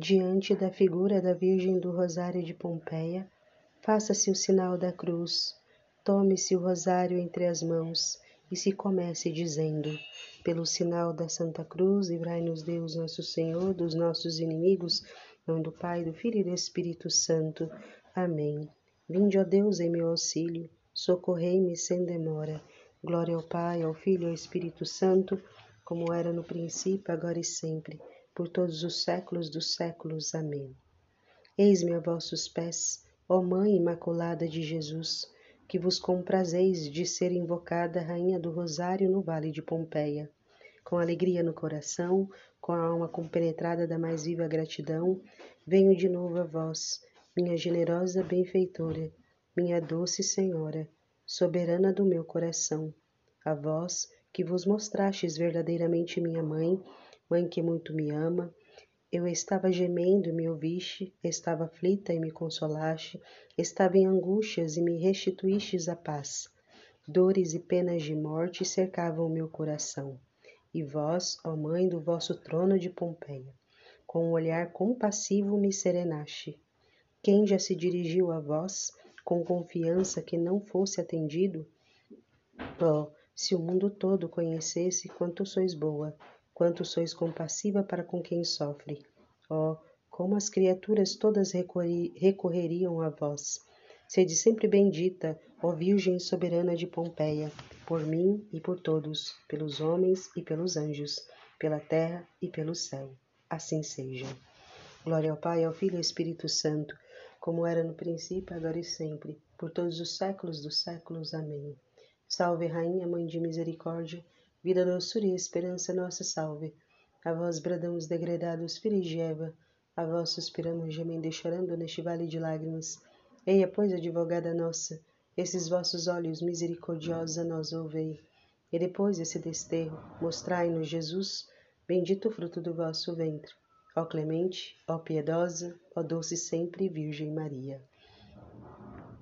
diante da figura da Virgem do Rosário de Pompeia, faça-se o sinal da cruz, tome-se o rosário entre as mãos e se comece dizendo: Pelo sinal da Santa Cruz, livrai-nos Deus nosso Senhor dos nossos inimigos, nome do Pai, do Filho e do Espírito Santo. Amém. Vinde, ó Deus, em meu auxílio, socorrei-me sem demora. Glória ao Pai, ao Filho e ao Espírito Santo, como era no princípio, agora e sempre, por todos os séculos dos séculos. Amém. Eis-me a vossos pés, ó Mãe Imaculada de Jesus, que vos comprazeis de ser invocada Rainha do Rosário no Vale de Pompeia. Com alegria no coração, com a alma compenetrada da mais viva gratidão, venho de novo a vós, minha generosa benfeitora, minha doce Senhora, soberana do meu coração, a vós que vos mostrastes verdadeiramente minha mãe, mãe que muito me ama, eu estava gemendo e me ouviste, estava aflita e me consolaste, estava em angústias e me restituístes a paz. Dores e penas de morte cercavam o meu coração. E vós, ó Mãe do vosso trono de Pompeia, com um olhar compassivo me serenaste. Quem já se dirigiu a vós com confiança que não fosse atendido? Oh, se o mundo todo conhecesse quanto sois boa, quanto sois compassiva para com quem sofre. Oh, como as criaturas todas recorreriam a vós. Sede sempre bendita, ó Virgem soberana de Pompeia, por mim e por todos, pelos homens e pelos anjos, pela terra e pelo céu. Assim seja. Glória ao Pai, ao Filho e ao Espírito Santo como era no princípio, agora e sempre, por todos os séculos dos séculos. Amém. Salve, Rainha, Mãe de Misericórdia, vida, doçura e esperança, nossa salve. A vós bradamos degredados, filhos de Eva, a vós suspiramos gemendo e chorando neste vale de lágrimas. Eia, pois, advogada nossa, esses vossos olhos misericordiosos a nós ouvei. E depois esse desterro, mostrai-nos Jesus, bendito o fruto do vosso ventre. Ó clemente, ó piedosa, ó doce sempre Virgem Maria.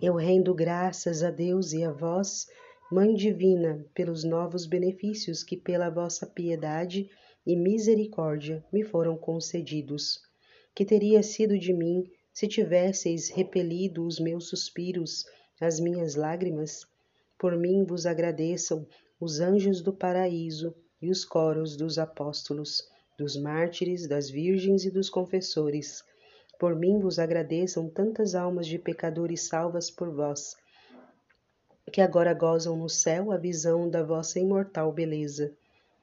Eu rendo graças a Deus e a vós, Mãe Divina, pelos novos benefícios que pela vossa piedade e misericórdia me foram concedidos. Que teria sido de mim se tivesseis repelido os meus suspiros, as minhas lágrimas? Por mim vos agradeçam os anjos do paraíso e os coros dos apóstolos dos mártires, das virgens e dos confessores. Por mim vos agradeçam tantas almas de pecadores salvas por vós, que agora gozam no céu a visão da vossa imortal beleza.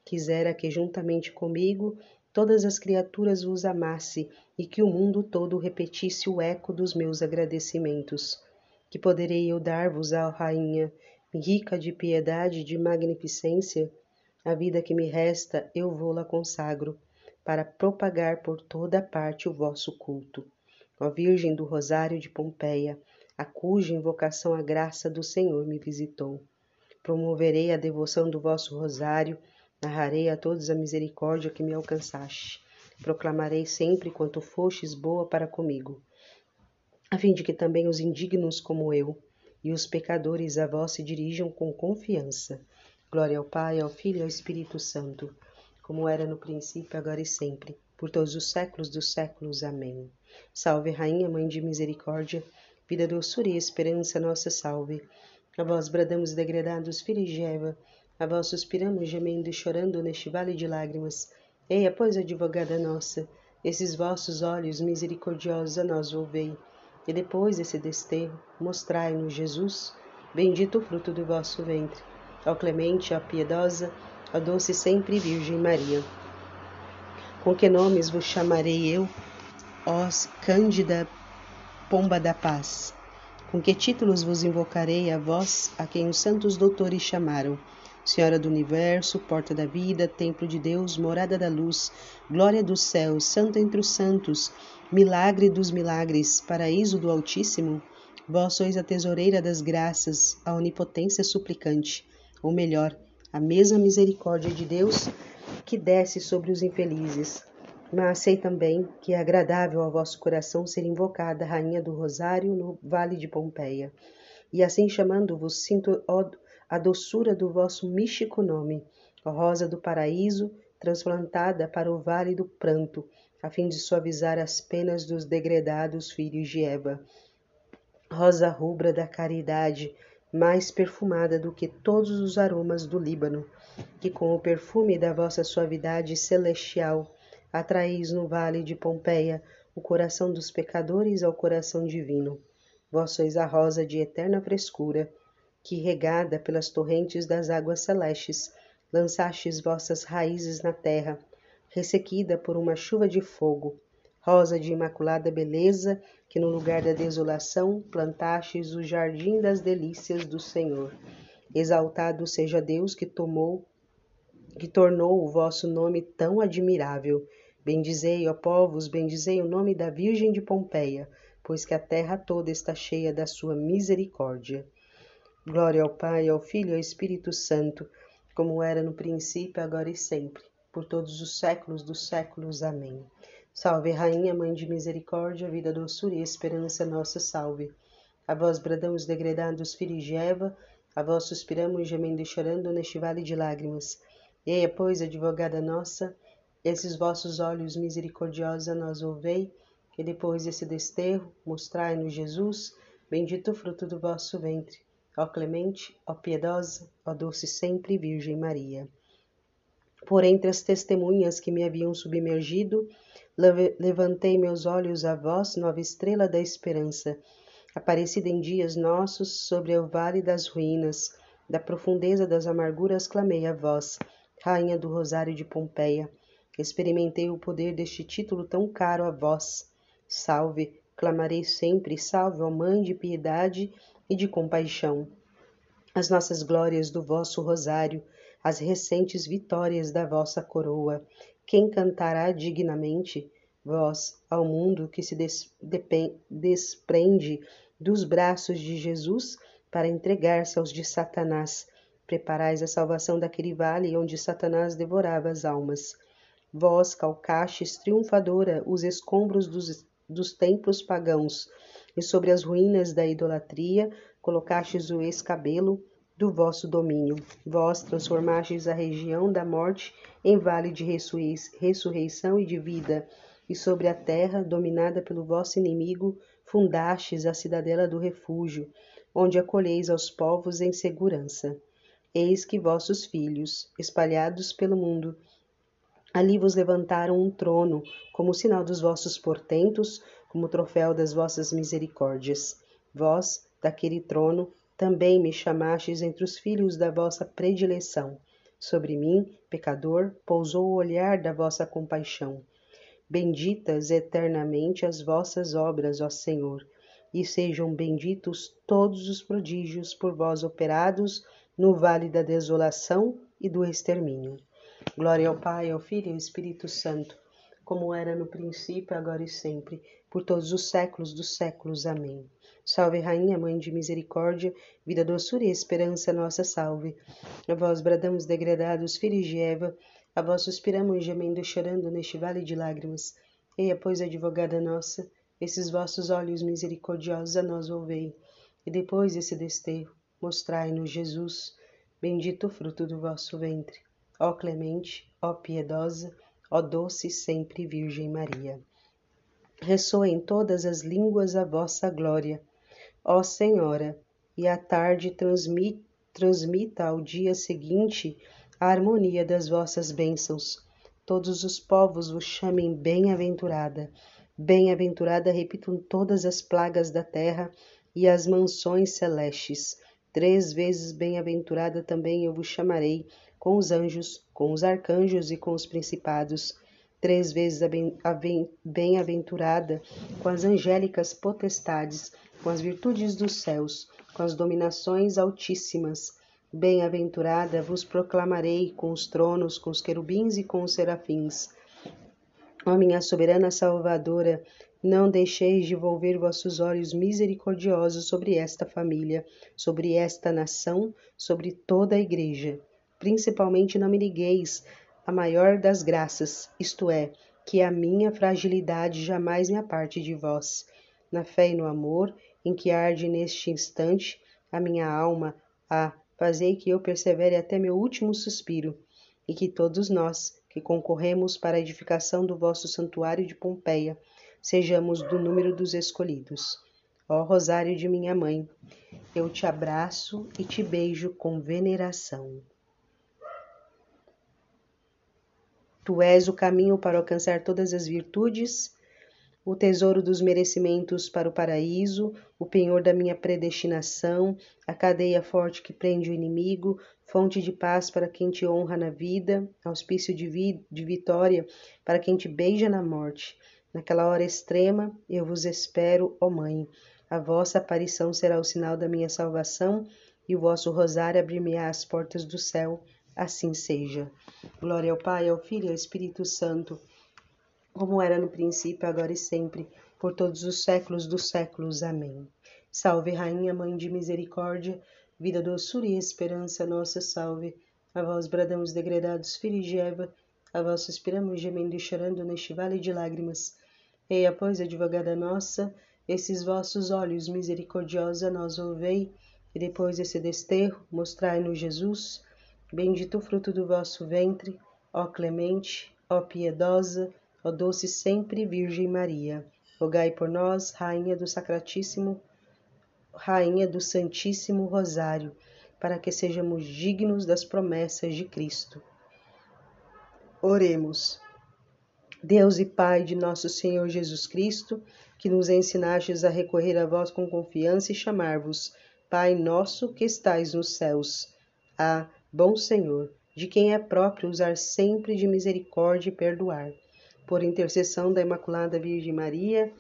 Quisera que juntamente comigo todas as criaturas vos amasse e que o mundo todo repetisse o eco dos meus agradecimentos. Que poderei eu dar-vos, ó Rainha, rica de piedade e de magnificência, a vida que me resta eu vou-la consagro, para propagar por toda parte o vosso culto. Ó Virgem do Rosário de Pompeia, a cuja invocação a graça do Senhor me visitou. Promoverei a devoção do vosso rosário, narrarei a todos a misericórdia que me alcançaste. Proclamarei sempre quanto fostes boa para comigo, a fim de que também os indignos como eu e os pecadores a vós se dirijam com confiança. Glória ao Pai, ao Filho e ao Espírito Santo, como era no princípio, agora e sempre, por todos os séculos dos séculos. Amém. Salve, Rainha, Mãe de Misericórdia, vida, doçura e esperança, nossa salve. A vós bradamos degredados, filhos de Eva, a vós suspiramos, gemendo e chorando neste vale de lágrimas. Eia, pois, advogada nossa, esses vossos olhos misericordiosos a nós volvei, e depois desse desterro, mostrai-nos Jesus, bendito o fruto do vosso ventre ao clemente, à piedosa, à doce sempre Virgem Maria. Com que nomes vos chamarei eu,ós Cândida Pomba da Paz? Com que títulos vos invocarei a vós, a quem os santos doutores chamaram? Senhora do Universo, Porta da Vida, Templo de Deus, Morada da Luz, Glória dos céus, Santo entre os santos, Milagre dos milagres, Paraíso do Altíssimo? Vós sois a tesoureira das graças, a onipotência suplicante ou melhor, a mesma misericórdia de Deus que desce sobre os infelizes. Mas sei também que é agradável ao vosso coração ser invocada Rainha do Rosário no Vale de Pompeia. E assim chamando-vos, sinto a doçura do vosso místico nome, rosa do paraíso, transplantada para o vale do pranto, a fim de suavizar as penas dos degredados filhos de Eva. Rosa rubra da caridade, mais perfumada do que todos os aromas do Líbano, que com o perfume da vossa suavidade celestial atraís no vale de Pompeia o coração dos pecadores ao coração divino. Vós sois a rosa de eterna frescura, que, regada pelas torrentes das águas celestes, lançastes vossas raízes na terra, ressequida por uma chuva de fogo, rosa de imaculada beleza, que no lugar da desolação plantastes o jardim das delícias do Senhor. Exaltado seja Deus que tomou, que tornou o vosso nome tão admirável. Bendizei, ó povos, bendizei o nome da Virgem de Pompeia, pois que a terra toda está cheia da sua misericórdia. Glória ao Pai, ao Filho e ao Espírito Santo, como era no princípio, agora e sempre por todos os séculos dos séculos. Amém. Salve, Rainha, Mãe de Misericórdia, vida, doçura e esperança, nossa salve. A vós bradamos, degredados filhos de Eva, a vós suspiramos, gemendo e chorando neste vale de lágrimas. Eia, pois, advogada nossa, esses vossos olhos misericordiosos a nós ouvei, que depois desse desterro mostrai-nos Jesus, bendito o fruto do vosso ventre. Ó clemente, ó piedosa, ó doce sempre Virgem Maria. Por entre as testemunhas que me haviam submergido, levantei meus olhos a vós, nova estrela da esperança, aparecida em dias nossos sobre o vale das ruínas, da profundeza das amarguras clamei a vós, rainha do rosário de Pompeia. Experimentei o poder deste título tão caro a vós. Salve, clamarei sempre, salve, ó Mãe de piedade e de compaixão. As nossas glórias do vosso rosário, as recentes vitórias da vossa coroa. Quem cantará dignamente? Vós, ao mundo que se des desprende dos braços de Jesus para entregar-se aos de Satanás, preparais a salvação daquele vale onde Satanás devorava as almas. Vós calcastes triunfadora os escombros dos, dos templos pagãos, e sobre as ruínas da idolatria colocastes o escabelo do vosso domínio. Vós transformastes a região da morte em vale de ressurreição e de vida, e sobre a terra, dominada pelo vosso inimigo, fundastes a cidadela do refúgio, onde acolheis aos povos em segurança. Eis que vossos filhos, espalhados pelo mundo, ali vos levantaram um trono, como sinal dos vossos portentos, como troféu das vossas misericórdias. Vós, daquele trono, também me chamastes entre os filhos da vossa predileção. Sobre mim, pecador, pousou o olhar da vossa compaixão. Benditas eternamente as vossas obras, ó Senhor, e sejam benditos todos os prodígios por vós operados no vale da desolação e do extermínio. Glória ao Pai, ao Filho e ao Espírito Santo, como era no princípio, agora e sempre, por todos os séculos dos séculos. Amém. Salve, Rainha, Mãe de Misericórdia, vida, doçura e esperança, nossa salve. A vós bradamos degradados, filhos de Eva, a vós suspiramos, gemendo chorando neste vale de lágrimas. Eia, pois, advogada nossa, esses vossos olhos misericordiosos a nós ouvei, e depois desse desterro, mostrai-nos Jesus, bendito o fruto do vosso ventre. Ó clemente, ó piedosa, ó doce sempre Virgem Maria. Ressoa em todas as línguas a vossa glória Ó Senhora, e à tarde transmita, transmita ao dia seguinte a harmonia das vossas bênçãos. Todos os povos vos chamem bem-aventurada. Bem-aventurada repitam todas as plagas da terra e as mansões celestes. Três vezes bem-aventurada também eu vos chamarei, com os anjos, com os arcanjos e com os principados. Três vezes bem-aventurada com as angélicas potestades com as virtudes dos céus, com as dominações altíssimas. Bem-aventurada vos proclamarei com os tronos, com os querubins e com os serafins. Ó minha soberana Salvadora, não deixeis de volver vossos olhos misericordiosos sobre esta família, sobre esta nação, sobre toda a Igreja. Principalmente não me ligueis a maior das graças, isto é, que a minha fragilidade jamais me aparte de vós. Na fé e no amor, em que arde neste instante a minha alma, ah, fazei que eu persevere até meu último suspiro, e que todos nós, que concorremos para a edificação do vosso santuário de Pompeia, sejamos do número dos escolhidos. Ó Rosário de minha mãe, eu te abraço e te beijo com veneração. Tu és o caminho para alcançar todas as virtudes, o tesouro dos merecimentos para o paraíso, o penhor da minha predestinação, a cadeia forte que prende o inimigo, fonte de paz para quem te honra na vida, auspício de, vi de vitória para quem te beija na morte. Naquela hora extrema, eu vos espero, ó Mãe. A vossa aparição será o sinal da minha salvação e o vosso rosário abrir-me-á as portas do céu. Assim seja. Glória ao Pai, ao Filho e ao Espírito Santo como era no princípio, agora e sempre, por todos os séculos dos séculos. Amém. Salve, Rainha, Mãe de Misericórdia, vida, doçura e esperança, nossa salve. A vós bradamos degredados, filhos de Eva, a vós suspiramos, gemendo e chorando neste vale de lágrimas. Eia, pois, advogada nossa, esses vossos olhos misericordiosa nós ouvei, e depois desse desterro, mostrai-nos Jesus, bendito o fruto do vosso ventre, ó clemente, ó piedosa, Ó doce sempre Virgem Maria, rogai por nós, Rainha do Sacratíssimo, Rainha do Santíssimo Rosário, para que sejamos dignos das promessas de Cristo. Oremos. Deus e Pai de nosso Senhor Jesus Cristo, que nos ensinastes a recorrer a vós com confiança e chamar-vos Pai nosso que estais nos céus. Ah, bom Senhor, de quem é próprio usar sempre de misericórdia e perdoar por intercessão da Imaculada Virgem Maria,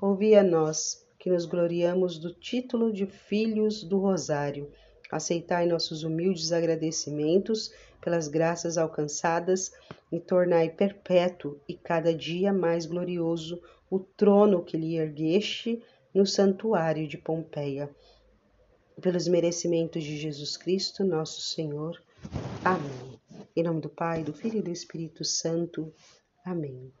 ouvi a nós, que nos gloriamos do título de Filhos do Rosário. Aceitai nossos humildes agradecimentos pelas graças alcançadas e tornai perpétuo e cada dia mais glorioso o trono que lhe ergueste no santuário de Pompeia. Pelos merecimentos de Jesus Cristo, nosso Senhor. Amém. Em nome do Pai, do Filho e do Espírito Santo. Amém.